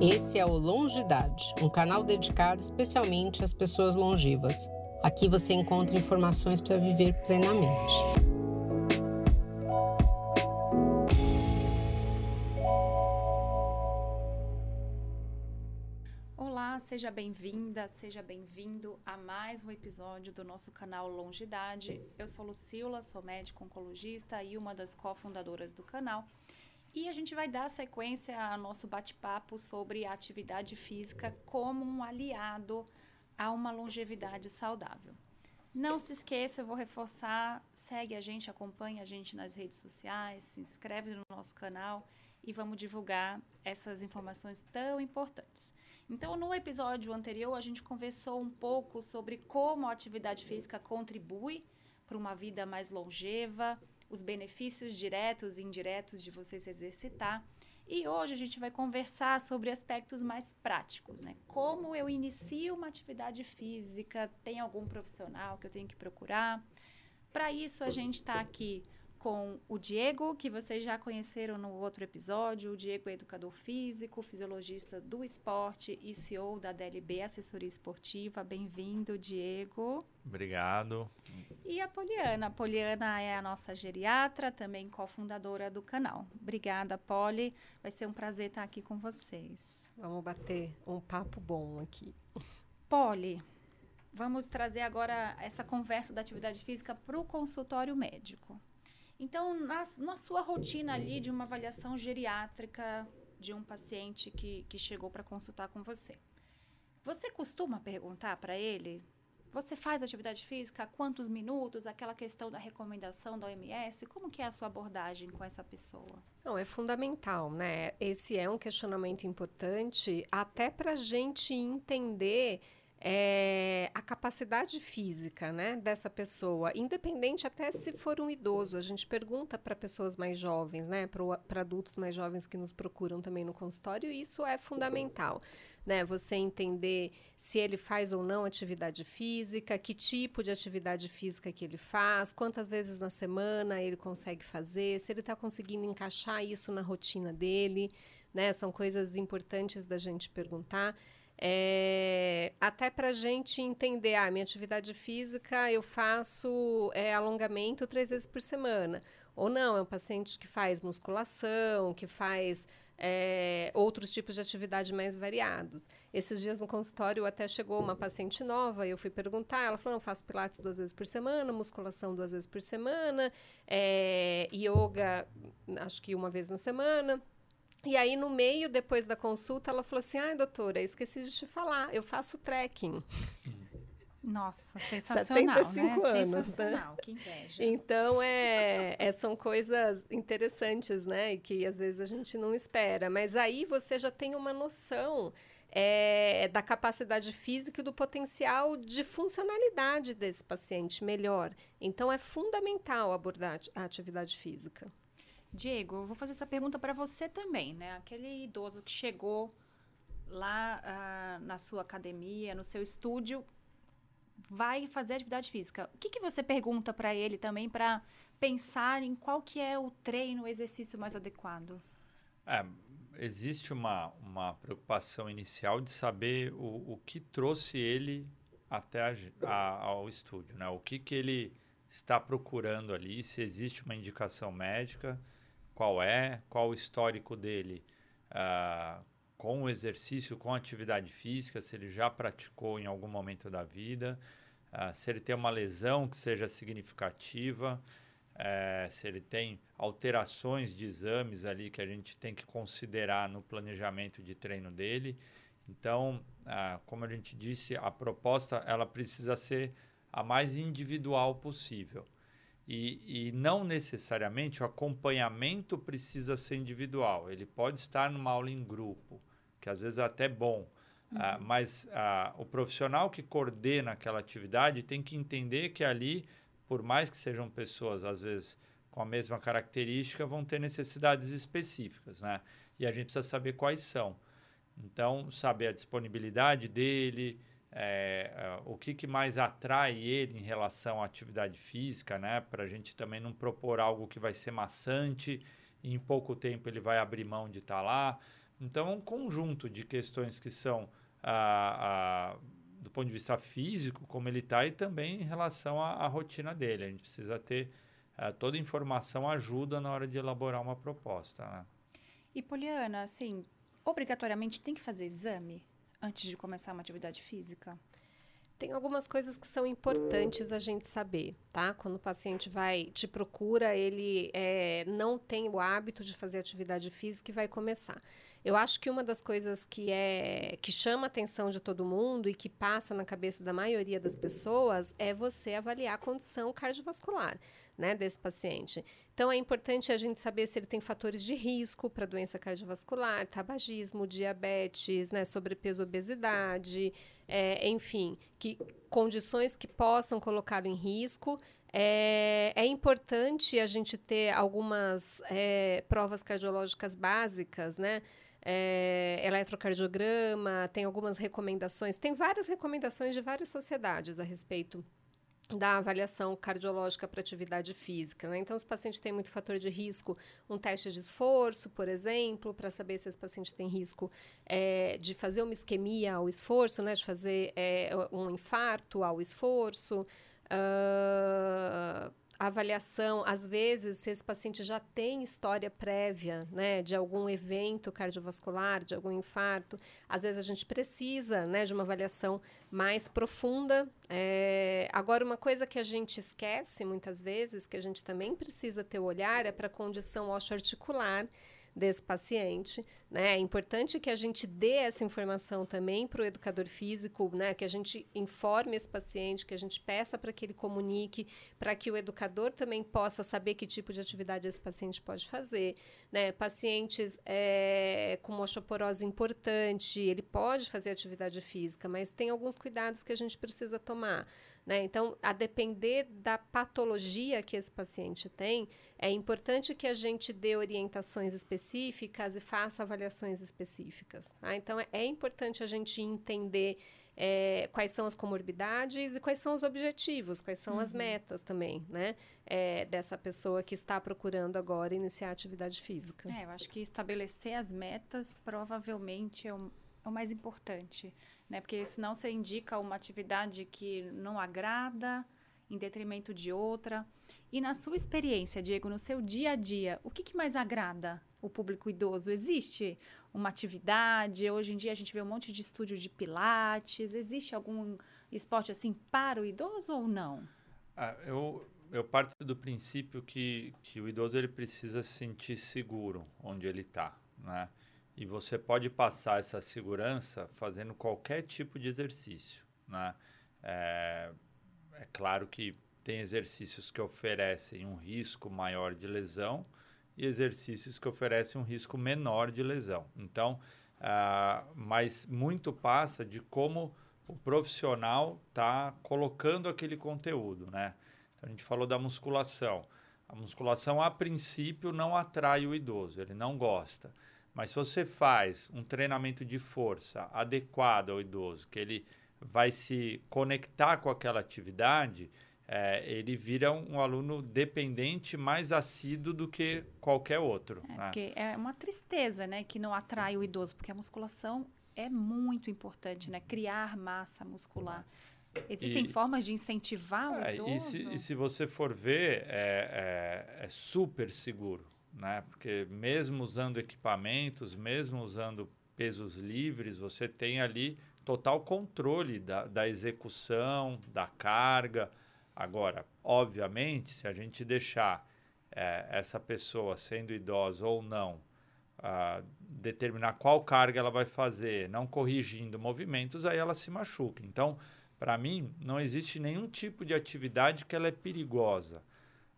Esse é o Longidade, um canal dedicado especialmente às pessoas longevas. Aqui você encontra informações para viver plenamente. Olá, seja bem-vinda, seja bem-vindo a mais um episódio do nosso canal Longidade. Eu sou Lucila, sou médica oncologista e uma das cofundadoras do canal. E a gente vai dar sequência ao nosso bate-papo sobre a atividade física como um aliado a uma longevidade saudável. Não se esqueça, eu vou reforçar, segue a gente, acompanha a gente nas redes sociais, se inscreve no nosso canal e vamos divulgar essas informações tão importantes. Então, no episódio anterior, a gente conversou um pouco sobre como a atividade física contribui para uma vida mais longeva, os benefícios diretos e indiretos de você se exercitar. E hoje a gente vai conversar sobre aspectos mais práticos, né? Como eu inicio uma atividade física, tem algum profissional que eu tenho que procurar? Para isso a gente está aqui com o Diego, que vocês já conheceram no outro episódio. O Diego é educador físico, fisiologista do esporte e CEO da DLB Assessoria Esportiva. Bem-vindo, Diego. Obrigado. E a Poliana. A Poliana é a nossa geriatra, também cofundadora do canal. Obrigada, Poli. Vai ser um prazer estar aqui com vocês. Vamos bater um papo bom aqui. Poli, vamos trazer agora essa conversa da atividade física para o consultório médico. Então, na, na sua rotina ali de uma avaliação geriátrica de um paciente que, que chegou para consultar com você, você costuma perguntar para ele você faz atividade física quantos minutos? Aquela questão da recomendação da OMS, como que é a sua abordagem com essa pessoa? Não, é fundamental, né? Esse é um questionamento importante até para a gente entender é, a capacidade física né, dessa pessoa, independente até se for um idoso. A gente pergunta para pessoas mais jovens, né, para adultos mais jovens que nos procuram também no consultório, e isso é fundamental. Né, você entender se ele faz ou não atividade física, que tipo de atividade física que ele faz, quantas vezes na semana ele consegue fazer, se ele está conseguindo encaixar isso na rotina dele. Né, são coisas importantes da gente perguntar. É, até para a gente entender, ah, minha atividade física eu faço é, alongamento três vezes por semana. Ou não, é um paciente que faz musculação, que faz é, outros tipos de atividade mais variados. Esses dias no consultório até chegou uma paciente nova, eu fui perguntar, ela falou, não, faço pilates duas vezes por semana, musculação duas vezes por semana, é, yoga acho que uma vez na semana. E aí, no meio, depois da consulta, ela falou assim: ai, doutora, esqueci de te falar, eu faço trekking. Nossa, sensacional, 75 né? anos, né? sensacional, né? que inveja. Então, é, é, são coisas interessantes, né? E que às vezes a gente não espera. Mas aí você já tem uma noção é, da capacidade física e do potencial de funcionalidade desse paciente melhor. Então, é fundamental abordar a atividade física. Diego, eu vou fazer essa pergunta para você também, né? Aquele idoso que chegou lá uh, na sua academia, no seu estúdio, vai fazer atividade física. O que, que você pergunta para ele também para pensar em qual que é o treino, o exercício mais adequado? É, existe uma, uma preocupação inicial de saber o, o que trouxe ele até a, a, ao estúdio, né? O que, que ele está procurando ali, se existe uma indicação médica, qual é, qual o histórico dele uh, com o exercício, com a atividade física, se ele já praticou em algum momento da vida, uh, se ele tem uma lesão que seja significativa, uh, se ele tem alterações de exames ali que a gente tem que considerar no planejamento de treino dele. Então, ah, como a gente disse, a proposta ela precisa ser a mais individual possível. E, e, não necessariamente o acompanhamento precisa ser individual. Ele pode estar numa aula em grupo, que às vezes é até bom. Uhum. Uh, mas uh, o profissional que coordena aquela atividade tem que entender que ali, por mais que sejam pessoas, às vezes, com a mesma característica, vão ter necessidades específicas. Né? E a gente precisa saber quais são. Então, saber a disponibilidade dele, é, é, o que, que mais atrai ele em relação à atividade física, né? Para a gente também não propor algo que vai ser maçante e em pouco tempo ele vai abrir mão de estar tá lá. Então, é um conjunto de questões que são, a, a, do ponto de vista físico, como ele está, e também em relação à, à, rotina dele. A gente precisa ter a, eh, toda informação ajuda na hora de elaborar uma proposta. Né? E, Poliana, assim, obrigatoriamente tem que fazer exame antes de começar uma atividade física? Tem algumas coisas que são importantes a gente saber, tá? Quando o paciente vai te procura, ele é, não tem o hábito de fazer atividade física e vai começar. Eu acho que uma das coisas que é que chama a atenção de todo mundo e que passa na cabeça da maioria das pessoas é você avaliar a condição cardiovascular né, desse paciente. Então, é importante a gente saber se ele tem fatores de risco para doença cardiovascular, tabagismo, diabetes, né, sobrepeso, obesidade, é, enfim, que condições que possam colocá-lo em risco. É, é, importante a gente ter algumas é, provas cardiológicas básicas, né? É, eletrocardiograma, tem algumas recomendações, tem várias recomendações de várias sociedades a respeito da avaliação cardiológica para atividade física. Né? Então, se o paciente tem muito fator de risco, um teste de esforço, por exemplo, para saber se esse paciente tem risco é, de fazer uma isquemia ao esforço, né? de fazer é, um infarto ao esforço. Uh, avaliação, às vezes, se esse paciente já tem história prévia, né, de algum evento cardiovascular, de algum infarto, às vezes a gente precisa, né, de uma avaliação mais profunda. É... Agora, uma coisa que a gente esquece muitas vezes, que a gente também precisa ter o olhar, é para a condição osteoarticular, desse paciente. Né? É importante que a gente dê essa informação também para o educador físico, né? que a gente informe esse paciente, que a gente peça para que ele comunique, para que o educador também possa saber que tipo de atividade esse paciente pode fazer. Né? Pacientes é, com osteoporose importante, ele pode fazer atividade física, mas tem alguns cuidados que a gente precisa tomar. Né? Então, a depender da patologia que esse paciente tem, é importante que a gente dê orientações específicas e faça avaliações específicas. Tá? Então, é, é importante a gente entender é, quais são as comorbidades e quais são os objetivos, quais são uhum. as metas também, né? É, dessa pessoa que está procurando agora iniciar atividade física. É, eu acho que estabelecer as metas provavelmente é o, é o mais importante né? Porque senão você indica uma atividade que não agrada em detrimento de outra. E na sua experiência, Diego, no seu dia a dia, o que, que mais agrada o público idoso? Existe uma atividade? Hoje em dia a gente vê um monte de estúdio de pilates. Existe algum esporte assim para o idoso ou não? Ah, eu, eu parto do princípio que, que o idoso ele precisa se sentir seguro onde ele está, né? E você pode passar essa segurança fazendo qualquer tipo de exercício. Né? É, é claro que tem exercícios que oferecem um risco maior de lesão e exercícios que oferecem um risco menor de lesão. Então, uh, mas muito passa de como o profissional está colocando aquele conteúdo, né? Então, a gente falou da musculação. A musculação, a princípio, não atrai o idoso, ele não gosta. Mas se você faz um treinamento de força adequado ao idoso, que ele vai se conectar com aquela atividade, é, ele vira um, um, aluno dependente mais assíduo do que qualquer outro. É, né? porque é uma tristeza, né, que não atrai o idoso, porque a musculação é muito importante, né? Criar massa muscular. Existem e, formas de incentivar o é, idoso? E se, e se, você for ver, é, é, é super seguro né? Porque mesmo usando equipamentos, mesmo usando pesos livres, você tem ali total controle da, da execução, da carga. Agora, obviamente, se a gente deixar é, essa pessoa, sendo idosa ou não, uh, determinar qual carga ela vai fazer, não corrigindo movimentos, aí ela se machuca. Então, para mim, não existe nenhum tipo de atividade que ela é perigosa.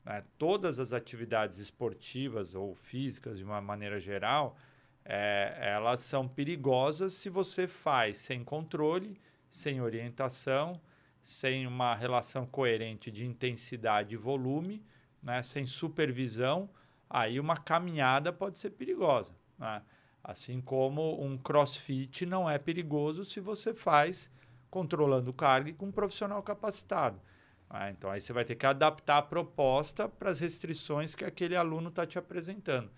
Né? Todas as atividades esportivas ou físicas, de uma maneira geral, é, elas são perigosas se você faz sem controle, sem orientação, sem uma relação coerente de intensidade e volume, né? sem supervisão, aí uma caminhada pode ser perigosa. Né? Assim como um crossfit não é perigoso se você faz controlando carga e com um profissional capacitado. Ah, então aí você vai ter que adaptar a proposta para as restrições que aquele aluno está te apresentando.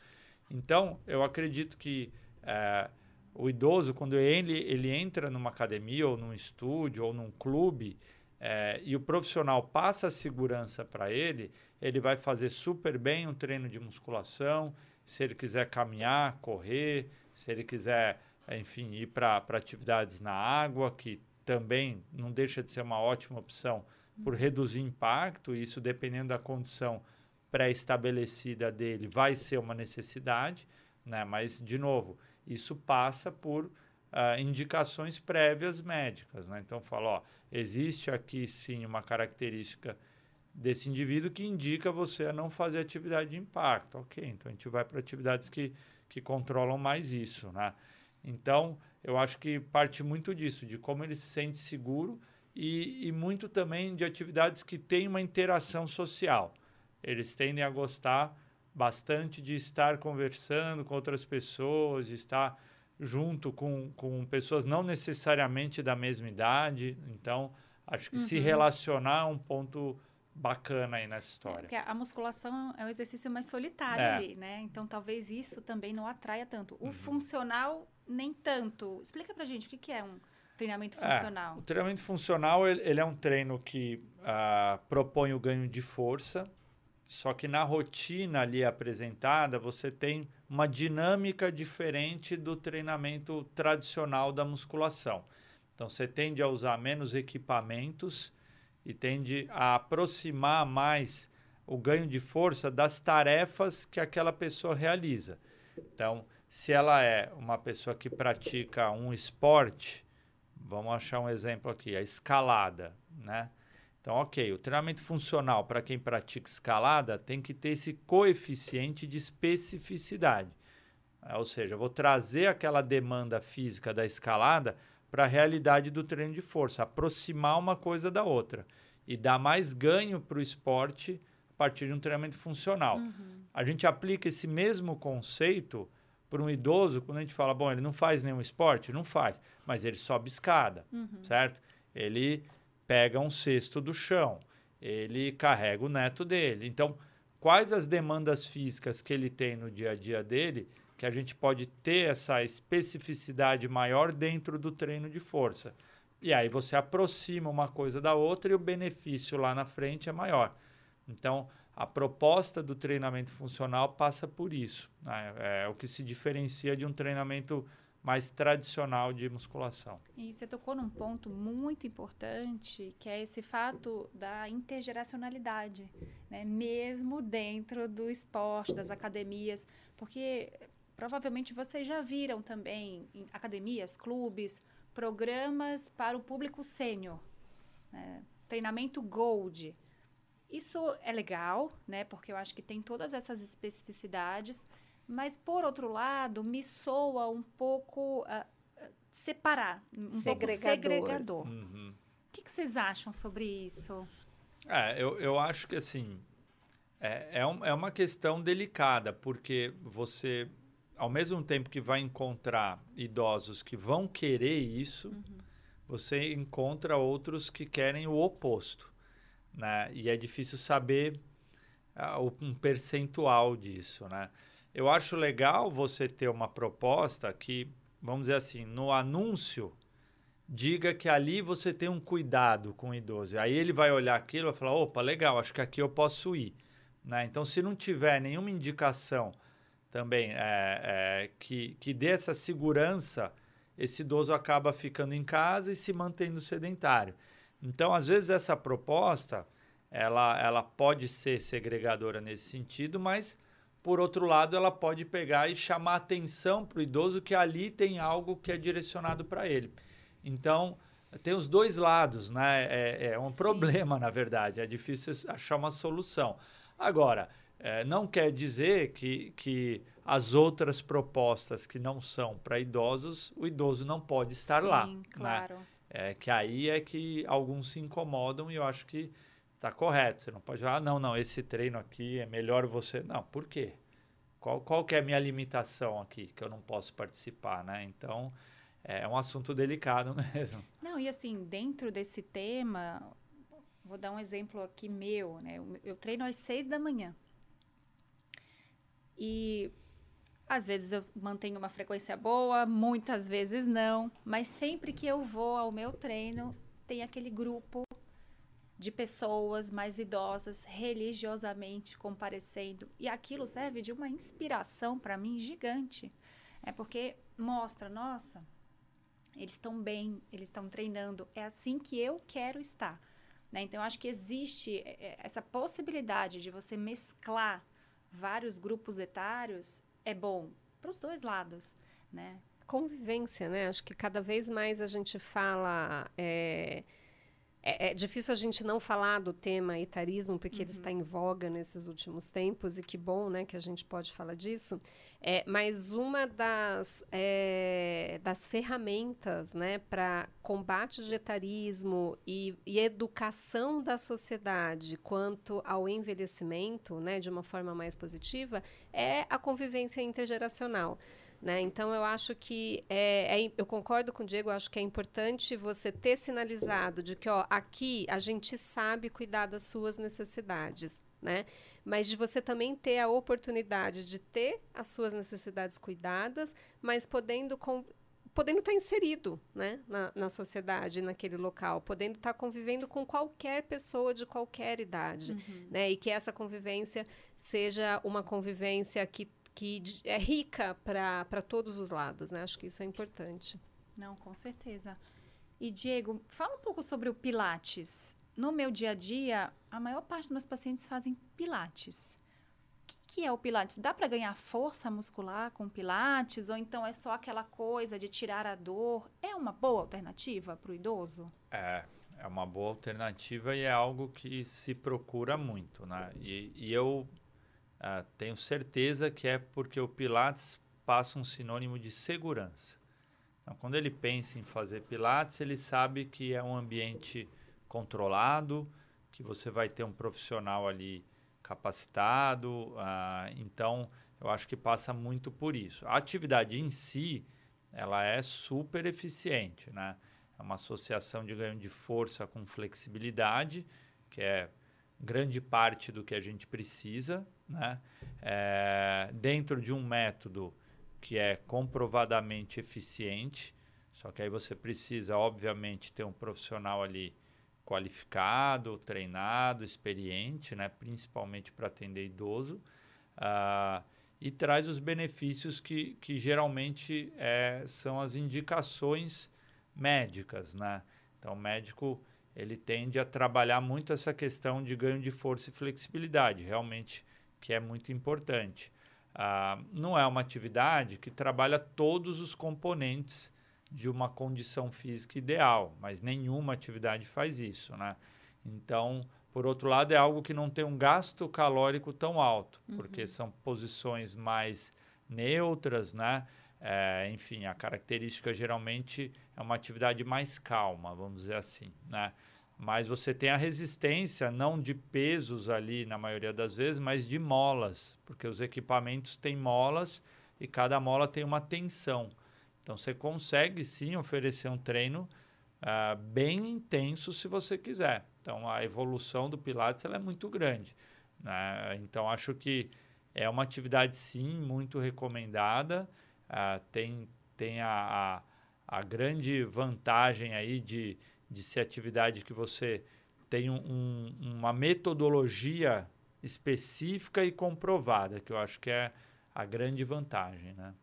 Então, eu acredito que é, o idoso, quando ele, ele entra numa academia ou num estúdio ou num clube é, e o profissional passa a segurança para ele, ele vai fazer super bem um treino de musculação. Se ele quiser caminhar, correr, se ele quiser, enfim, ir para atividades na água, que também não deixa de ser uma ótima opção por reduzir impacto, isso dependendo da condição pré-estabelecida dele, vai ser uma necessidade, né? mas, de novo, isso passa por uh, indicações prévias médicas. Né? Então, falo, ó, existe aqui sim uma característica desse indivíduo que indica você a não fazer atividade de impacto. Ok, então a gente vai para atividades que, que controlam mais isso. Né? Então, eu acho que parte muito disso, de como ele se sente seguro e, e muito também de atividades que têm uma interação social. Eles tendem a gostar bastante de estar conversando com outras pessoas, de estar junto com, com pessoas não necessariamente da mesma idade. Então, acho que uhum. se relacionar é um ponto bacana aí nessa história. É, porque a musculação é um exercício mais solitário é. ali, né? Então, talvez isso também não atraia tanto. O uhum. funcional, nem tanto. Explica pra gente o que, que é um treinamento é, funcional. É, o treinamento funcional, ele, ele, é um treino que uh, propõe o ganho de força, só que na rotina ali apresentada, você tem uma dinâmica diferente do treinamento tradicional da musculação. Então, você tende a usar menos equipamentos e tende a aproximar mais o ganho de força das tarefas que aquela pessoa realiza. Então, se ela é uma pessoa que pratica um esporte, vamos achar um exemplo aqui, a escalada, né? Então, ok, o treinamento funcional para quem pratica escalada tem que ter esse coeficiente de especificidade. É, ou seja, vou trazer aquela demanda física da escalada para a realidade do treino de força, aproximar uma coisa da outra e dar mais ganho para o esporte a partir de um treinamento funcional. Uhum. A gente aplica esse mesmo conceito para um idoso, quando a gente fala, bom, ele não faz nenhum esporte, não faz, mas ele sobe escada, uhum. certo? Ele pega um cesto do chão, ele carrega o neto dele. Então, quais as demandas físicas que ele tem no dia a dia dele que a gente pode ter essa especificidade maior dentro do treino de força? E aí você aproxima uma coisa da outra e o benefício lá na frente é maior. Então, a proposta do treinamento funcional passa por isso. Né? É o que se diferencia de um treinamento mais tradicional de musculação. E você tocou num ponto muito importante, que é esse fato da intergeracionalidade, né? mesmo dentro do esporte, das academias, porque provavelmente vocês já viram também em academias, clubes, programas para o público sênior, né? treinamento Gold, isso é legal, né? Porque eu acho que tem todas essas especificidades, mas por outro lado, me soa um pouco uh, separar, um segregador. pouco segregador. Uhum. O que, que, vocês acham sobre isso? É, eu, eu acho que assim é, é, um, é uma questão delicada, porque você, ao mesmo tempo que vai encontrar idosos que vão querer isso, uhum. você encontra outros que querem o oposto né? E é difícil saber uh, um percentual disso, né? Eu acho legal você ter uma proposta que, vamos dizer assim, no anúncio diga que ali você tem um cuidado com o idoso. Aí ele vai olhar aquilo e vai falar, opa, legal, acho que aqui eu posso ir. Né? Então, se não tiver nenhuma indicação também é, é, que, que dê essa segurança, esse idoso acaba ficando em casa e se mantendo sedentário. Então, às vezes, essa proposta ela, ela pode ser segregadora nesse sentido, mas, por outro lado, ela pode pegar e chamar atenção para o idoso que ali tem algo que é direcionado para ele. Então, tem os dois lados, né? É, é um Sim. problema, na verdade. É difícil achar uma solução. Agora, é, não quer dizer que, que as outras propostas que não são para idosos, o idoso não pode estar Sim, lá. Né? Claro. Né? É que aí é que alguns se incomodam e eu acho que está correto. Você não pode falar, ah, não, não, esse treino aqui é melhor você. Não, por quê? Qual, qual que é a minha limitação aqui que eu não posso participar, né? Então, é um assunto delicado mesmo. Não, e assim, dentro desse tema, vou dar um exemplo aqui meu, né? Eu treino às seis da manhã. E Às vezes eu mantenho uma frequência boa, muitas vezes não, mas sempre que eu vou ao meu treino, tem aquele grupo de pessoas mais idosas religiosamente comparecendo e aquilo serve de uma inspiração para mim gigante. É porque mostra, nossa, eles estão bem, eles estão treinando, é assim que eu quero estar. Né? Então, eu acho que existe é, é, essa possibilidade de você mesclar vários grupos etários é bom para os dois lados, né? Convivência, né? Acho que cada vez mais a gente fala é, é, é, difícil a gente não falar do tema etarismo, porque uhum. ele está em voga nesses últimos tempos, e que bom né, que a gente pode falar disso. É, mas uma das, é, das ferramentas né, para combate de etarismo e, e, educação da sociedade quanto ao envelhecimento, né, de uma forma mais positiva, é a convivência intergeracional. Né? Então, eu acho que é, é, eu concordo com o Diego, acho que é importante você ter sinalizado de que ó, aqui a gente sabe cuidar das suas necessidades, né? mas de você também ter a oportunidade de ter as suas necessidades cuidadas, mas podendo com, podendo estar inserido né, na, na sociedade, naquele local, podendo estar convivendo com qualquer pessoa de qualquer idade, uhum. né, e que essa convivência seja uma convivência que que é rica para todos os lados, né? Acho que isso é importante. Não, com certeza. E Diego, fala um pouco sobre o Pilates. No meu dia a dia, a maior parte dos meus pacientes fazem Pilates. O que, que é o Pilates? Dá para ganhar força muscular com Pilates? Ou então é só aquela coisa de tirar a dor? É uma boa alternativa para o idoso? É, é uma boa alternativa e é algo que se procura muito, né? E, e eu ah, tenho certeza que é porque o Pilates passa um sinônimo de segurança. Então, quando ele pensa em fazer Pilates, ele sabe que é um ambiente controlado, que você vai ter um profissional ali capacitado. Ah, então, eu acho que passa muito por isso. A atividade em si, ela é super eficiente, né? É uma associação de ganho de força com flexibilidade, que é grande parte do que a gente precisa, né? É, dentro de um método que é comprovadamente eficiente, só que aí você precisa, obviamente, ter um profissional ali qualificado, treinado, experiente, né? principalmente para atender idoso, uh, e traz os benefícios que, que geralmente é, são as indicações médicas. Né? Então, o médico ele tende a trabalhar muito essa questão de ganho de força e flexibilidade, realmente que é muito importante. Ah, não é uma atividade que trabalha todos os componentes de uma condição física ideal, mas nenhuma atividade faz isso, né? Então, por outro lado, é algo que não tem um gasto calórico tão alto, uhum. porque são posições mais neutras, né? É, enfim, a característica geralmente é uma atividade mais calma, vamos dizer assim, né? Mas você tem a resistência não de pesos ali na maioria das vezes, mas de molas, porque os equipamentos têm molas e cada mola tem uma tensão. Então você consegue sim oferecer um treino uh, bem intenso se você quiser. Então a evolução do Pilates é muito grande. Né? Então acho que é uma atividade sim muito recomendada. Uh, tem tem a, a, a grande vantagem aí de de ser atividade que você tem um, uma metodologia específica e comprovada, que eu acho que é a grande vantagem, né?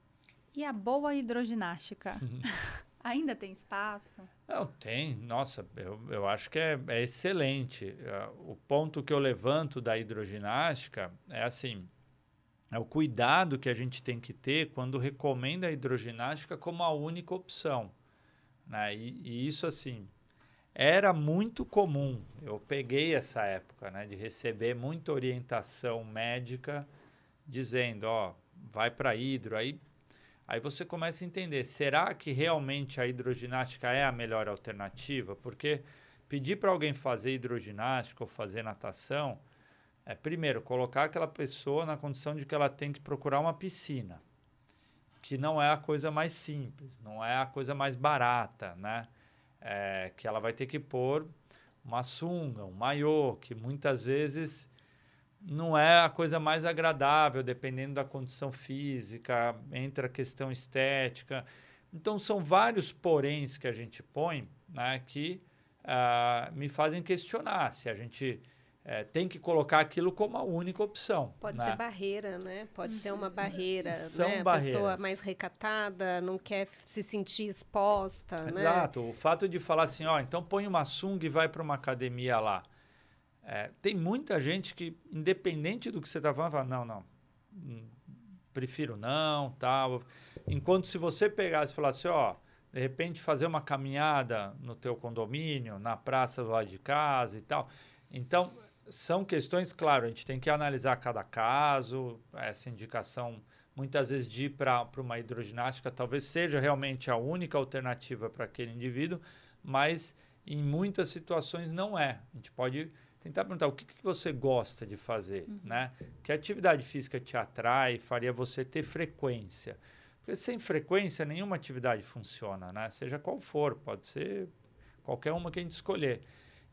E a boa hidroginástica? Ainda tem espaço? Não, tem. Nossa, eu, eu acho que é, é excelente. Uh, o ponto que eu levanto da hidroginástica é assim, é o cuidado que a gente tem que ter quando recomenda a hidroginástica como a única opção. Né? E, e isso, assim, era muito comum. Eu peguei essa época, né, de receber muita orientação médica dizendo, ó, vai para hidro. Aí, aí você começa a entender, será que realmente a hidroginástica é a melhor alternativa? Porque pedir para alguém fazer hidroginástica ou fazer natação é, primeiro, colocar aquela pessoa na condição de que ela tem que procurar uma piscina, que não é a coisa mais simples, não é a coisa mais barata, né? é, que ela vai ter que pôr uma sunga, um maiô, que muitas vezes não é a coisa mais agradável, dependendo da condição física, entra a questão estética. Então, são vários poréns que a gente põe né, que uh, me fazem questionar se a gente é, tem que colocar aquilo como a única opção. Pode né? ser barreira, né? Pode ser uma barreira, São né? A pessoa mais recatada, não quer se sentir exposta, Exato. né? Exato. O fato de falar assim, ó, então põe uma sunga e vai para uma academia lá. É, tem muita gente que, independente do que você está falando, fala, não, não, hum, prefiro não, tal. Enquanto se você pegasse e falasse, ó, de repente fazer uma caminhada no teu condomínio, na praça do lado de casa e tal. Então, são questões, claro, a gente tem que analisar cada caso, essa indicação muitas vezes de ir para uma hidroginástica talvez seja realmente a única alternativa para aquele indivíduo, mas em muitas situações não é. A gente pode tentar perguntar o que, que você gosta de fazer, uhum. né? Que atividade física te atrai, faria você ter frequência? Porque sem frequência nenhuma atividade funciona, né? Seja qual for, pode ser qualquer uma que a gente escolher.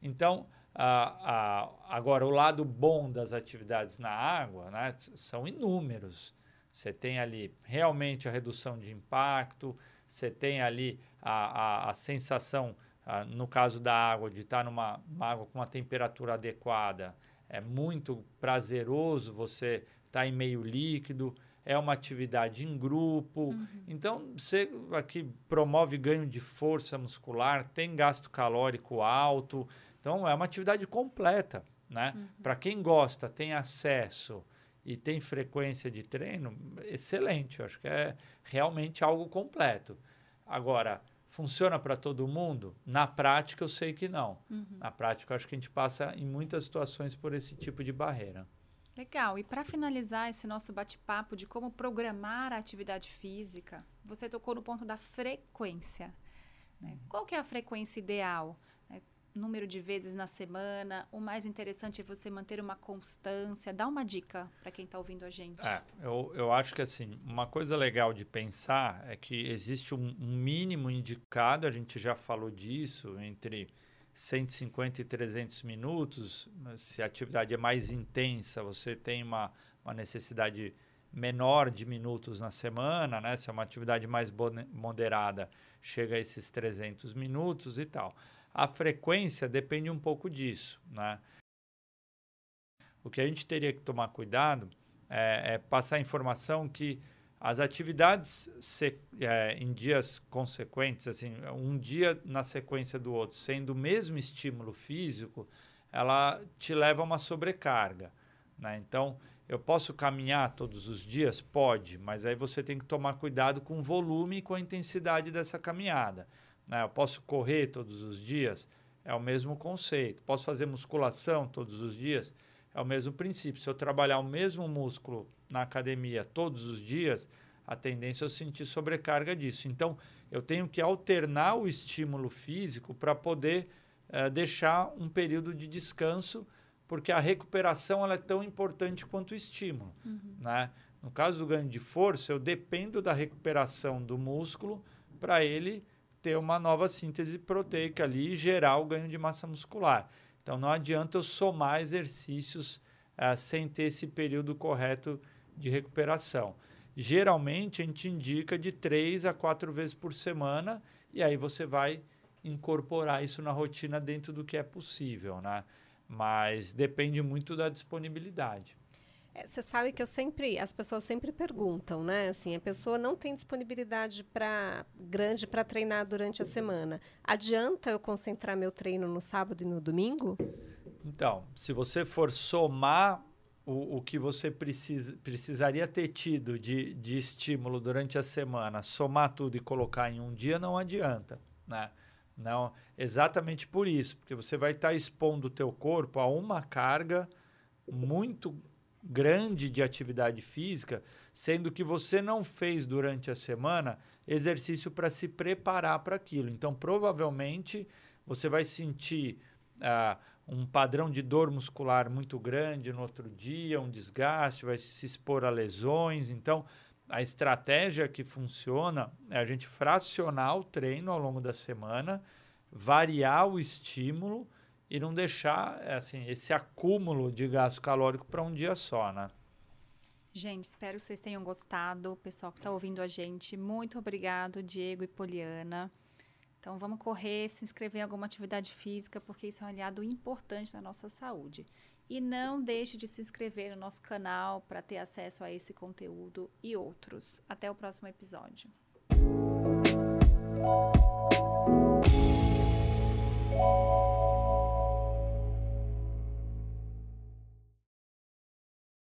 Então, ah, ah, agora, o lado bom das atividades na água né, são inúmeros. Você tem ali realmente a redução de impacto, você tem ali a, a, a sensação, ah, no caso da água, de estar numa água com uma temperatura adequada. É muito prazeroso você estar tá em meio líquido, é uma atividade em grupo. Uhum. Então, você aqui promove ganho de força muscular, tem gasto calórico alto. Então, é uma atividade completa, né? Uhum. Para quem gosta, tem acesso e tem frequência de treino, excelente. Eu acho que é realmente algo completo. Agora, funciona para todo mundo? Na prática, eu sei que não. Uhum. Na prática, eu acho que a gente passa em muitas situações por esse tipo de barreira. Legal. E para finalizar esse nosso bate-papo de como programar a atividade física, você tocou no ponto da frequência. Né? Uhum. Qual que é a frequência ideal? Número de vezes na semana. O mais interessante é você manter uma constância. Dá uma dica para quem está ouvindo a gente. É, eu, eu acho que assim, uma coisa legal de pensar é que existe um, um mínimo indicado, a gente já falou disso, entre 150 e 300 minutos. Se a atividade é mais intensa, você tem uma, uma necessidade menor de minutos na semana, né? Se é uma atividade mais moderada, chega a esses 300 minutos e tal. A frequência depende um pouco disso, né? O que a gente teria que tomar cuidado é, é passar a informação que as atividades se, é, em dias consequentes, assim, um dia na sequência do outro, sendo o mesmo estímulo físico, ela te leva a uma sobrecarga. Né? Então, eu posso caminhar todos os dias? Pode, mas aí você tem que tomar cuidado com o volume e com a intensidade dessa caminhada. Né? Eu posso correr todos os dias? É o mesmo conceito. Posso fazer musculação todos os dias? É o mesmo princípio. Se eu trabalhar o mesmo músculo na academia todos os dias, a tendência é eu sentir sobrecarga disso. Então, eu tenho que alternar o estímulo físico para poder uh, deixar um período de descanso, porque a recuperação ela é tão importante quanto o estímulo. Uhum. Né? No caso do ganho de força, eu dependo da recuperação do músculo para ele ter uma nova síntese proteica ali e gerar o ganho de massa muscular. Então não adianta eu somar exercícios uh, sem ter esse período correto de recuperação. Geralmente a gente indica de três a quatro vezes por semana e aí você vai incorporar isso na rotina dentro do que é possível, né? Mas depende muito da disponibilidade. É, você sabe que eu sempre, as pessoas sempre perguntam, né? Assim, a pessoa não tem disponibilidade para grande para treinar durante a semana. Adianta eu concentrar meu treino no sábado e no domingo? Então, se você for somar o, o que você precisa, precisaria ter tido de, de estímulo durante a semana, somar tudo e colocar em um dia, não adianta, né? Não, exatamente por isso, porque você vai estar tá expondo o teu corpo a uma carga muito grande de atividade física, sendo que você não fez durante a semana exercício para se preparar para aquilo. Então, provavelmente, você vai sentir ah, um padrão de dor muscular muito grande no outro dia, um desgaste, vai se expor a lesões. Então, a estratégia que funciona é a gente fracionar o treino ao longo da semana, variar o estímulo e não deixar assim esse acúmulo de gasto calórico para um dia só, né? Gente, espero que vocês tenham gostado. Pessoal que está ouvindo a gente, muito obrigado, Diego e Poliana. Então, vamos correr, se inscrever em alguma atividade física, porque isso é um aliado importante na nossa saúde. E não deixe de se inscrever no nosso canal para ter acesso a esse conteúdo e outros. Até o próximo episódio.